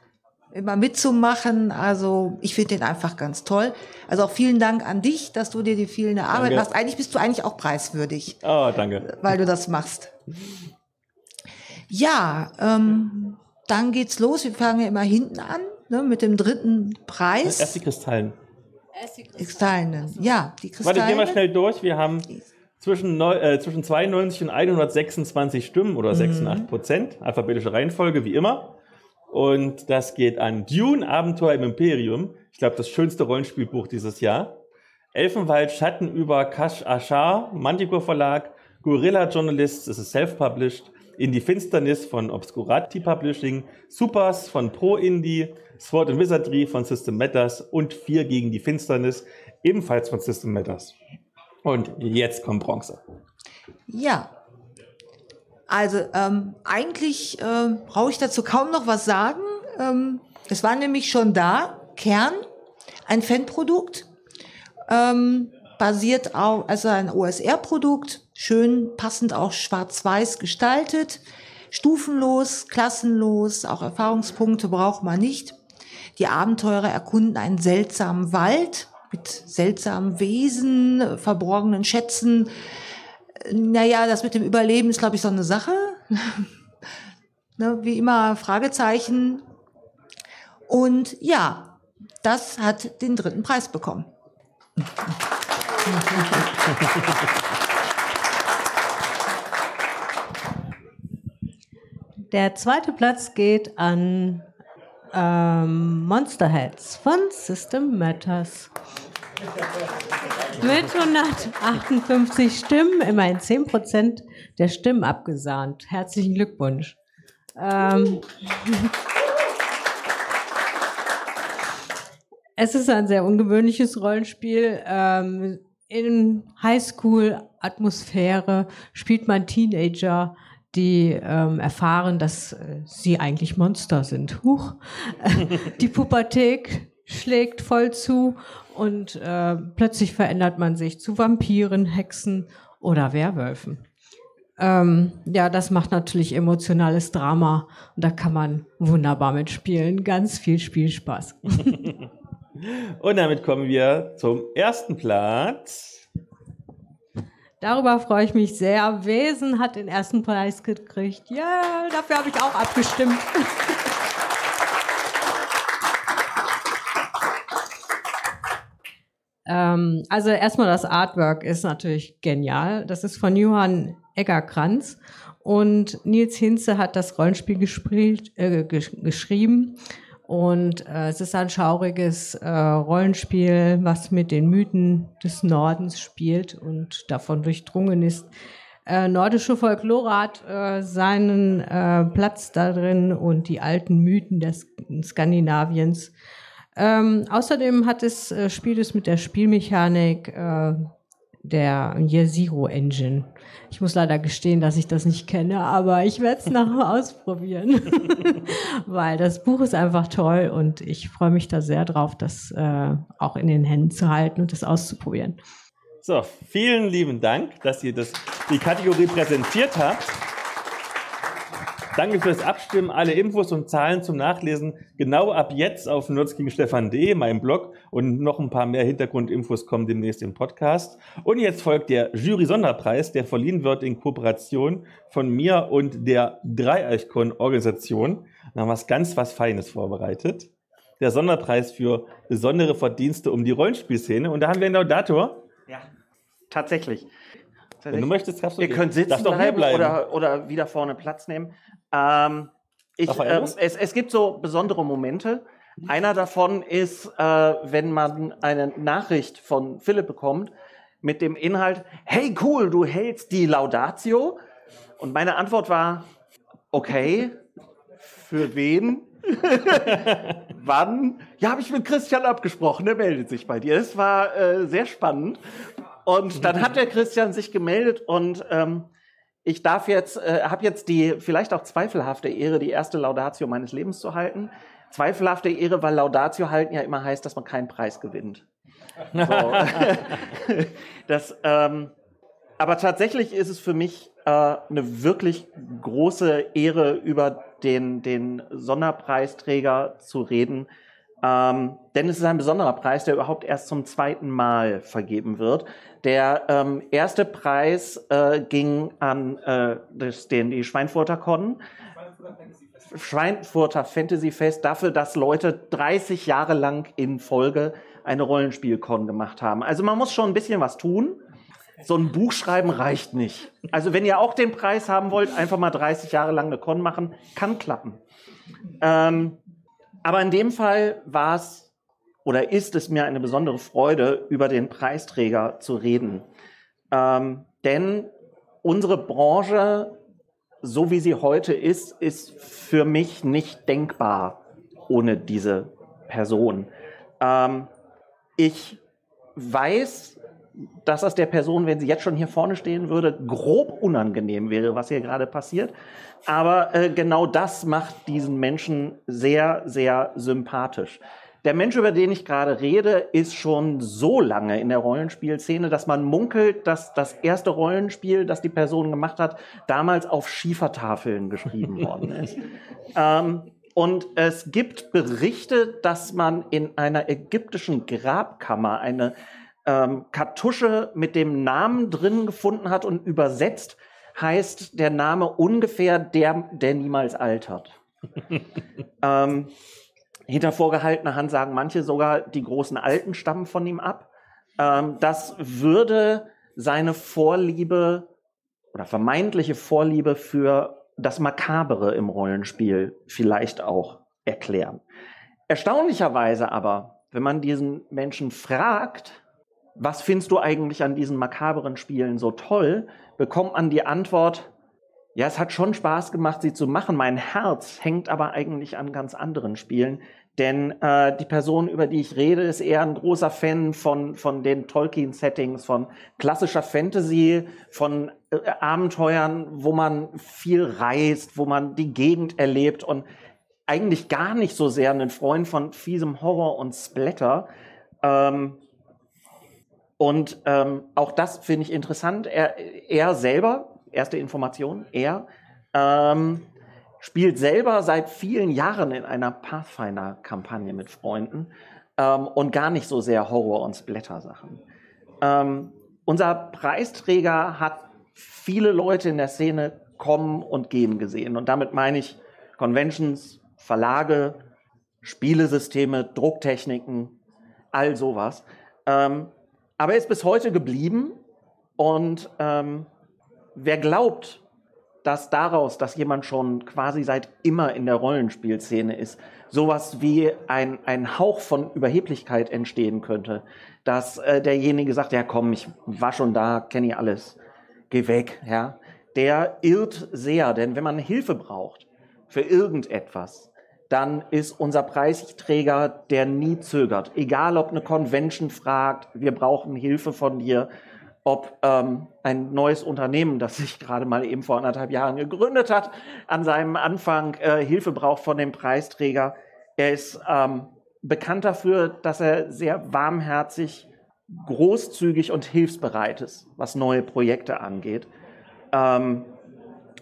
immer mitzumachen. Also ich finde den einfach ganz toll. Also auch vielen Dank an dich, dass du dir die vielen Arbeit danke. machst. Eigentlich bist du eigentlich auch preiswürdig. Oh, danke. Weil du das machst. Ja, ähm, dann geht's los. Wir fangen ja immer hinten an ne, mit dem dritten Preis. Erst die Kristallen. Erst die Kristallen. Ja, die Kristallen. Warte, gehen wir schnell durch. Wir haben zwischen, äh, zwischen 92 und 126 Stimmen oder 86 Prozent. Mhm. Alphabetische Reihenfolge, wie immer. Und das geht an Dune, Abenteuer im Imperium. Ich glaube, das schönste Rollenspielbuch dieses Jahr. Elfenwald, Schatten über Kash Ashar, Manticore Verlag, Gorilla Journalists, es ist self-published. In die Finsternis von Obscurati Publishing, Supers von Pro Indie, Sword and Wizardry von System Matters und Vier gegen die Finsternis, ebenfalls von System Matters. Und jetzt kommt Bronze. Ja, also ähm, eigentlich äh, brauche ich dazu kaum noch was sagen. Ähm, es war nämlich schon da, Kern, ein Fanprodukt, ähm, basiert auf, also ein OSR-Produkt, schön passend auch schwarz-weiß gestaltet, stufenlos, klassenlos, auch Erfahrungspunkte braucht man nicht. Die Abenteurer erkunden einen seltsamen Wald mit seltsamen Wesen, verborgenen Schätzen, naja, das mit dem Überleben ist, glaube ich, so eine Sache. ne, wie immer Fragezeichen. Und ja, das hat den dritten Preis bekommen. Der zweite Platz geht an ähm, Monsterheads von System Matters. Mit 158 Stimmen, immerhin 10 Prozent der Stimmen abgesahnt. Herzlichen Glückwunsch. Ähm es ist ein sehr ungewöhnliches Rollenspiel. Ähm, in Highschool-Atmosphäre spielt man Teenager, die ähm, erfahren, dass äh, sie eigentlich Monster sind. Huch. die Pubertät schlägt voll zu und äh, plötzlich verändert man sich zu Vampiren, Hexen oder Werwölfen. Ähm, ja, das macht natürlich emotionales Drama und da kann man wunderbar mitspielen. Ganz viel Spielspaß. und damit kommen wir zum ersten Platz. Darüber freue ich mich sehr. Wesen hat den ersten Preis gekriegt. Ja, yeah, dafür habe ich auch abgestimmt. Ähm, also erstmal das Artwork ist natürlich genial. Das ist von Johann Eggerkranz Und Nils Hinze hat das Rollenspiel gespielt, äh, geschrieben. Und äh, es ist ein schauriges äh, Rollenspiel, was mit den Mythen des Nordens spielt und davon durchdrungen ist. Äh, nordische Folklore hat äh, seinen äh, Platz darin und die alten Mythen des Skandinaviens. Ähm, außerdem hat es, äh, spielt es mit der Spielmechanik äh, der Year Zero Engine. Ich muss leider gestehen, dass ich das nicht kenne, aber ich werde es nachher ausprobieren, weil das Buch ist einfach toll und ich freue mich da sehr drauf, das äh, auch in den Händen zu halten und das auszuprobieren. So, vielen lieben Dank, dass ihr das, die Kategorie präsentiert habt. Danke fürs Abstimmen. Alle Infos und Zahlen zum Nachlesen genau ab jetzt auf nutzgegengestefan.de, meinem Blog. Und noch ein paar mehr Hintergrundinfos kommen demnächst im Podcast. Und jetzt folgt der Jury-Sonderpreis, der verliehen wird in Kooperation von mir und der Dreieichkon-Organisation. Da haben wir was ganz was Feines vorbereitet. Der Sonderpreis für besondere Verdienste um die Rollenspielszene. Und da haben wir einen Laudator. Ja, tatsächlich. Wenn du möchtest, darfst du Ihr könnt sitzen bleiben, bleiben, Oder, oder wieder vorne Platz nehmen. Ähm, ich, äh, es, es gibt so besondere Momente. Einer davon ist, äh, wenn man eine Nachricht von Philipp bekommt mit dem Inhalt, hey cool, du hältst die Laudatio. Und meine Antwort war, okay, für wen? Wann? Ja, habe ich mit Christian abgesprochen, der meldet sich bei dir. Es war äh, sehr spannend. Und dann hat der Christian sich gemeldet und ähm, ich darf jetzt, äh, habe jetzt die vielleicht auch zweifelhafte Ehre, die erste Laudatio meines Lebens zu halten. Zweifelhafte Ehre, weil Laudatio halten ja immer heißt, dass man keinen Preis gewinnt. So. das, ähm, aber tatsächlich ist es für mich äh, eine wirklich große Ehre, über den, den Sonderpreisträger zu reden. Ähm, denn es ist ein besonderer Preis, der überhaupt erst zum zweiten Mal vergeben wird. Der ähm, erste Preis äh, ging an äh, das, den, die Schweinfurter Con. Schweinfurter Fantasy Fest dafür, dass Leute 30 Jahre lang in Folge eine Rollenspielcon gemacht haben. Also man muss schon ein bisschen was tun. So ein Buch schreiben reicht nicht. Also wenn ihr auch den Preis haben wollt, einfach mal 30 Jahre lang eine Con machen, kann klappen. Ähm, aber in dem Fall war es oder ist es mir eine besondere Freude, über den Preisträger zu reden. Ähm, denn unsere Branche, so wie sie heute ist, ist für mich nicht denkbar ohne diese Person. Ähm, ich weiß, dass das der Person, wenn sie jetzt schon hier vorne stehen würde, grob unangenehm wäre, was hier gerade passiert. Aber äh, genau das macht diesen Menschen sehr, sehr sympathisch. Der Mensch, über den ich gerade rede, ist schon so lange in der Rollenspielszene, dass man munkelt, dass das erste Rollenspiel, das die Person gemacht hat, damals auf Schiefertafeln geschrieben worden ist. Ähm, und es gibt Berichte, dass man in einer ägyptischen Grabkammer eine ähm, Kartusche mit dem Namen drin gefunden hat und übersetzt heißt der Name ungefähr der, der niemals altert. ähm, hinter vorgehaltener Hand sagen manche sogar, die großen Alten stammen von ihm ab. Ähm, das würde seine Vorliebe oder vermeintliche Vorliebe für das Makabere im Rollenspiel vielleicht auch erklären. Erstaunlicherweise aber, wenn man diesen Menschen fragt, was findest du eigentlich an diesen makaberen Spielen so toll, bekommt man die Antwort, ja, es hat schon Spaß gemacht, sie zu machen. Mein Herz hängt aber eigentlich an ganz anderen Spielen. Denn äh, die Person, über die ich rede, ist eher ein großer Fan von, von den Tolkien-Settings, von klassischer Fantasy, von äh, Abenteuern, wo man viel reist, wo man die Gegend erlebt und eigentlich gar nicht so sehr ein Freund von fiesem Horror und Splatter. Ähm, und ähm, auch das finde ich interessant. Er, er selber, erste Information, er ähm, spielt selber seit vielen Jahren in einer Pathfinder-Kampagne mit Freunden ähm, und gar nicht so sehr Horror- und Splatter-Sachen. Ähm, unser Preisträger hat viele Leute in der Szene kommen und gehen gesehen. Und damit meine ich Conventions, Verlage, Spielesysteme, Drucktechniken, all sowas. Ähm, aber er ist bis heute geblieben und ähm, wer glaubt, dass daraus, dass jemand schon quasi seit immer in der Rollenspielszene ist, sowas wie ein, ein Hauch von Überheblichkeit entstehen könnte, dass äh, derjenige sagt, ja komm, ich war schon da, kenne ich alles, geh weg, ja, der irrt sehr, denn wenn man Hilfe braucht für irgendetwas, dann ist unser Preisträger, der nie zögert. Egal, ob eine Convention fragt, wir brauchen Hilfe von dir, ob ähm, ein neues Unternehmen, das sich gerade mal eben vor anderthalb Jahren gegründet hat, an seinem Anfang äh, Hilfe braucht von dem Preisträger. Er ist ähm, bekannt dafür, dass er sehr warmherzig, großzügig und hilfsbereit ist, was neue Projekte angeht. Ähm,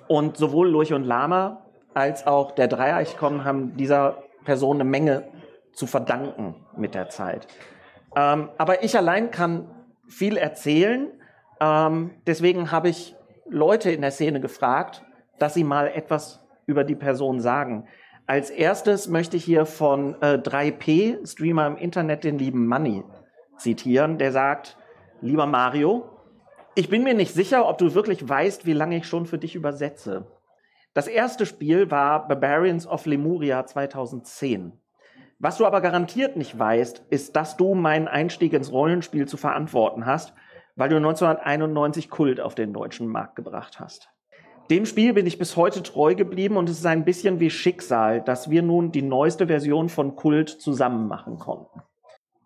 und sowohl Lurch und Lama als auch der Dreieichkon haben dieser Person eine Menge zu verdanken mit der Zeit. Ähm, aber ich allein kann viel erzählen. Ähm, deswegen habe ich Leute in der Szene gefragt, dass sie mal etwas über die Person sagen. Als erstes möchte ich hier von äh, 3P, Streamer im Internet, den lieben Money, zitieren. Der sagt, lieber Mario, ich bin mir nicht sicher, ob du wirklich weißt, wie lange ich schon für dich übersetze. Das erste Spiel war Barbarians of Lemuria 2010. Was du aber garantiert nicht weißt, ist, dass du meinen Einstieg ins Rollenspiel zu verantworten hast, weil du 1991 Kult auf den deutschen Markt gebracht hast. Dem Spiel bin ich bis heute treu geblieben und es ist ein bisschen wie Schicksal, dass wir nun die neueste Version von Kult zusammen machen konnten.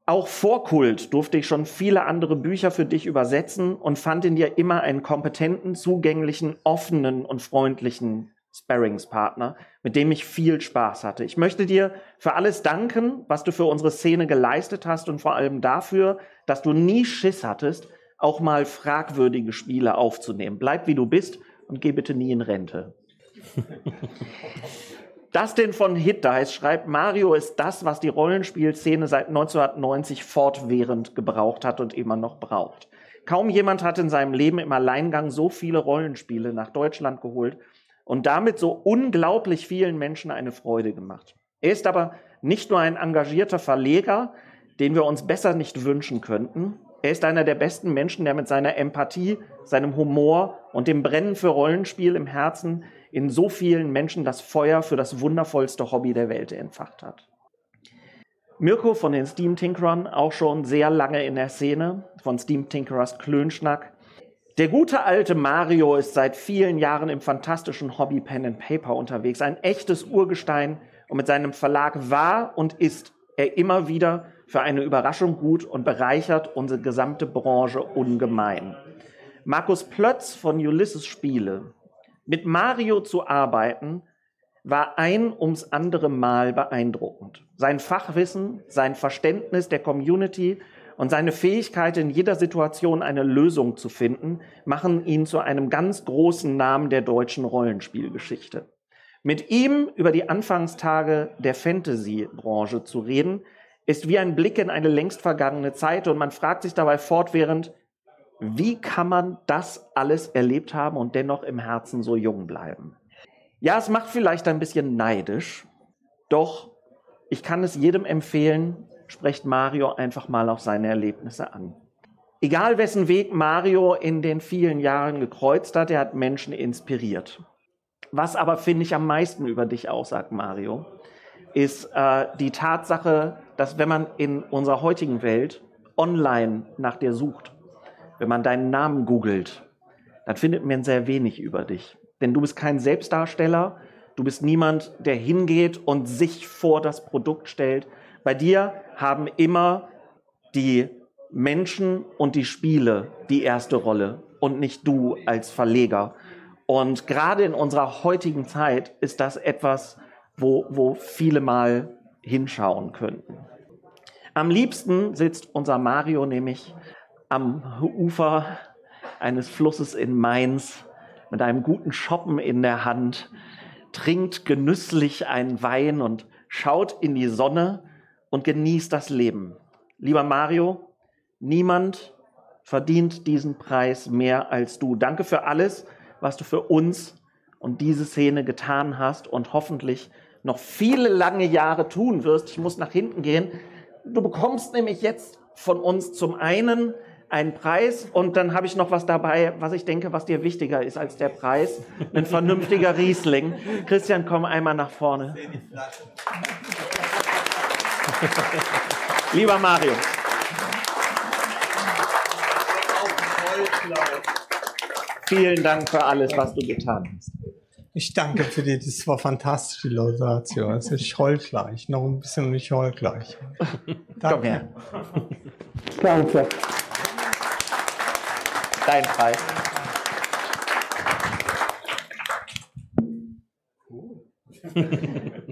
Auch vor Kult durfte ich schon viele andere Bücher für dich übersetzen und fand in dir immer einen kompetenten, zugänglichen, offenen und freundlichen Sparringspartner, mit dem ich viel Spaß hatte. Ich möchte dir für alles danken, was du für unsere Szene geleistet hast und vor allem dafür, dass du nie Schiss hattest, auch mal fragwürdige Spiele aufzunehmen. Bleib wie du bist und geh bitte nie in Rente. Dustin von Hitdice schreibt, Mario ist das, was die Rollenspielszene seit 1990 fortwährend gebraucht hat und immer noch braucht. Kaum jemand hat in seinem Leben im Alleingang so viele Rollenspiele nach Deutschland geholt und damit so unglaublich vielen Menschen eine Freude gemacht. Er ist aber nicht nur ein engagierter Verleger, den wir uns besser nicht wünschen könnten. Er ist einer der besten Menschen, der mit seiner Empathie, seinem Humor und dem Brennen für Rollenspiel im Herzen in so vielen Menschen das Feuer für das wundervollste Hobby der Welt entfacht hat. Mirko von den Steam Tinkerern, auch schon sehr lange in der Szene, von Steam Tinkerers Klönschnack, der gute alte Mario ist seit vielen Jahren im fantastischen Hobby Pen and Paper unterwegs, ein echtes Urgestein und mit seinem Verlag war und ist er immer wieder für eine Überraschung gut und bereichert unsere gesamte Branche ungemein. Markus Plötz von Ulysses Spiele. Mit Mario zu arbeiten war ein ums andere Mal beeindruckend. Sein Fachwissen, sein Verständnis der Community und seine Fähigkeit, in jeder Situation eine Lösung zu finden, machen ihn zu einem ganz großen Namen der deutschen Rollenspielgeschichte. Mit ihm über die Anfangstage der Fantasy-Branche zu reden, ist wie ein Blick in eine längst vergangene Zeit und man fragt sich dabei fortwährend, wie kann man das alles erlebt haben und dennoch im Herzen so jung bleiben? Ja, es macht vielleicht ein bisschen neidisch, doch ich kann es jedem empfehlen, sprecht Mario einfach mal auf seine Erlebnisse an. Egal wessen Weg Mario in den vielen Jahren gekreuzt hat, er hat Menschen inspiriert. Was aber finde ich am meisten über dich aussagt, Mario, ist äh, die Tatsache, dass wenn man in unserer heutigen Welt online nach dir sucht, wenn man deinen Namen googelt, dann findet man sehr wenig über dich. Denn du bist kein Selbstdarsteller, du bist niemand, der hingeht und sich vor das Produkt stellt, bei dir haben immer die Menschen und die Spiele die erste Rolle und nicht du als Verleger. Und gerade in unserer heutigen Zeit ist das etwas, wo, wo viele mal hinschauen könnten. Am liebsten sitzt unser Mario nämlich am Ufer eines Flusses in Mainz mit einem guten Shoppen in der Hand, trinkt genüsslich einen Wein und schaut in die Sonne und genieß das Leben. Lieber Mario, niemand verdient diesen Preis mehr als du. Danke für alles, was du für uns und diese Szene getan hast und hoffentlich noch viele lange Jahre tun wirst. Ich muss nach hinten gehen. Du bekommst nämlich jetzt von uns zum einen einen Preis und dann habe ich noch was dabei, was ich denke, was dir wichtiger ist als der Preis. Ein vernünftiger Riesling. Christian, komm einmal nach vorne. Lieber Mario. Vielen Dank für alles, was du getan hast. Ich danke für die, das war fantastisch, die Laudatio. Also ich heul gleich, noch ein bisschen und ich heul gleich. Danke. Komm her. Danke. Dein Preis.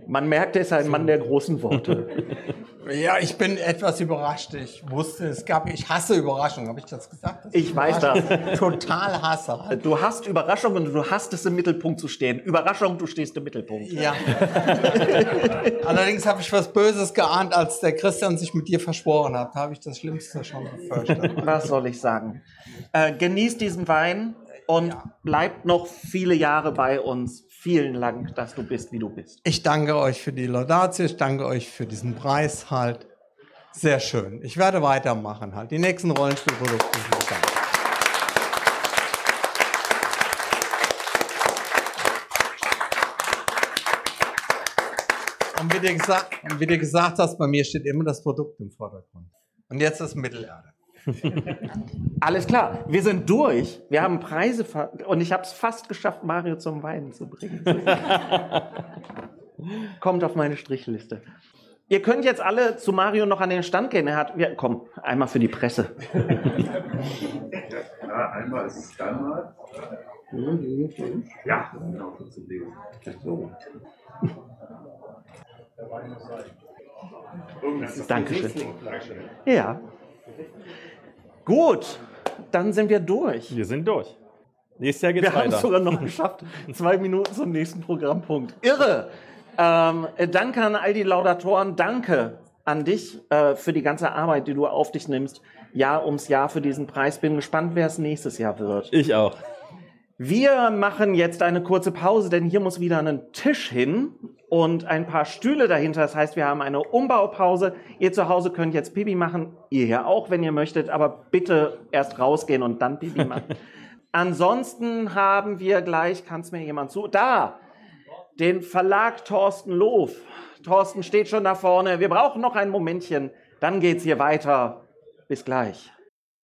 Man merkt, er ist ein Mann der großen Worte. Ja, ich bin etwas überrascht. Ich wusste, es gab, ich hasse Überraschungen. Habe ich das gesagt? Ich, ich weiß das. Total hasse. Du hast Überraschungen und du hast es im Mittelpunkt zu stehen. Überraschung, du stehst im Mittelpunkt. Ja. Allerdings habe ich was Böses geahnt, als der Christian sich mit dir verschworen hat. Da habe ich das Schlimmste schon befürchtet. Was soll ich sagen? Äh, genießt diesen Wein und ja. bleibt noch viele Jahre bei uns vielen Dank, dass du bist, wie du bist. Ich danke euch für die Laudatio, ich danke euch für diesen Preis halt. Sehr schön. Ich werde weitermachen halt. Die nächsten Rollenspielprodukte sind da. Und wie, du gesagt, hast, bei mir steht immer das Produkt im Vordergrund. Und jetzt das Mittelerde. Alles klar, wir sind durch. Wir haben Preise und ich habe es fast geschafft, Mario zum Weinen zu bringen. Kommt auf meine Strichliste. Ihr könnt jetzt alle zu Mario noch an den Stand gehen. Er hat, ja, komm, einmal für die Presse. Ja, einmal ist es Standard. Ja, genau, so. Dankeschön. Ja. Gut, dann sind wir durch. Wir sind durch. Nächstes Jahr geht's wir weiter. Wir haben es sogar noch geschafft. Zwei Minuten zum nächsten Programmpunkt. Irre! Ähm, äh, danke an all die Laudatoren. Danke an dich äh, für die ganze Arbeit, die du auf dich nimmst. Jahr ums Jahr für diesen Preis. Bin gespannt, wer es nächstes Jahr wird. Ich auch. Wir machen jetzt eine kurze Pause, denn hier muss wieder ein Tisch hin und ein paar Stühle dahinter. Das heißt, wir haben eine Umbaupause. Ihr zu Hause könnt jetzt Pipi machen, ihr hier auch, wenn ihr möchtet, aber bitte erst rausgehen und dann Pipi machen. Ansonsten haben wir gleich, kann es mir jemand zu, da, den Verlag Thorsten Loof. Thorsten steht schon da vorne. Wir brauchen noch ein Momentchen, dann geht's hier weiter. Bis gleich.